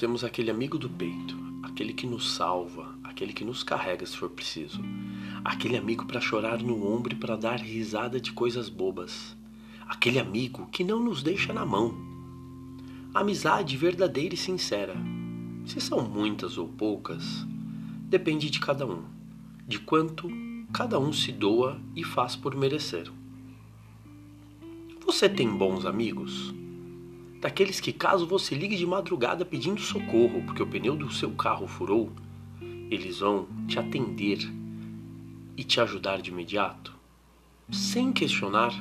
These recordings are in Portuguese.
temos aquele amigo do peito, aquele que nos salva, aquele que nos carrega se for preciso, aquele amigo para chorar no ombro e para dar risada de coisas bobas, aquele amigo que não nos deixa na mão. Amizade verdadeira e sincera. Se são muitas ou poucas, depende de cada um, de quanto cada um se doa e faz por merecer. Você tem bons amigos? Daqueles que, caso você ligue de madrugada pedindo socorro porque o pneu do seu carro furou, eles vão te atender e te ajudar de imediato, sem questionar.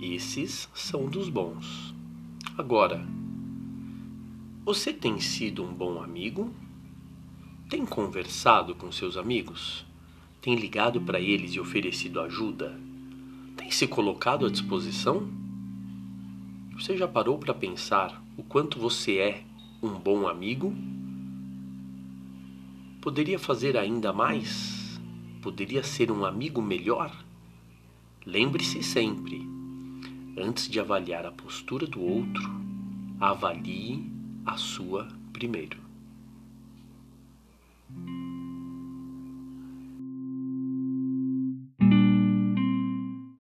Esses são dos bons. Agora, você tem sido um bom amigo? Tem conversado com seus amigos? Tem ligado para eles e oferecido ajuda? Tem se colocado à disposição? Você já parou para pensar o quanto você é um bom amigo? Poderia fazer ainda mais? Poderia ser um amigo melhor? Lembre-se sempre, antes de avaliar a postura do outro, avalie a sua primeiro.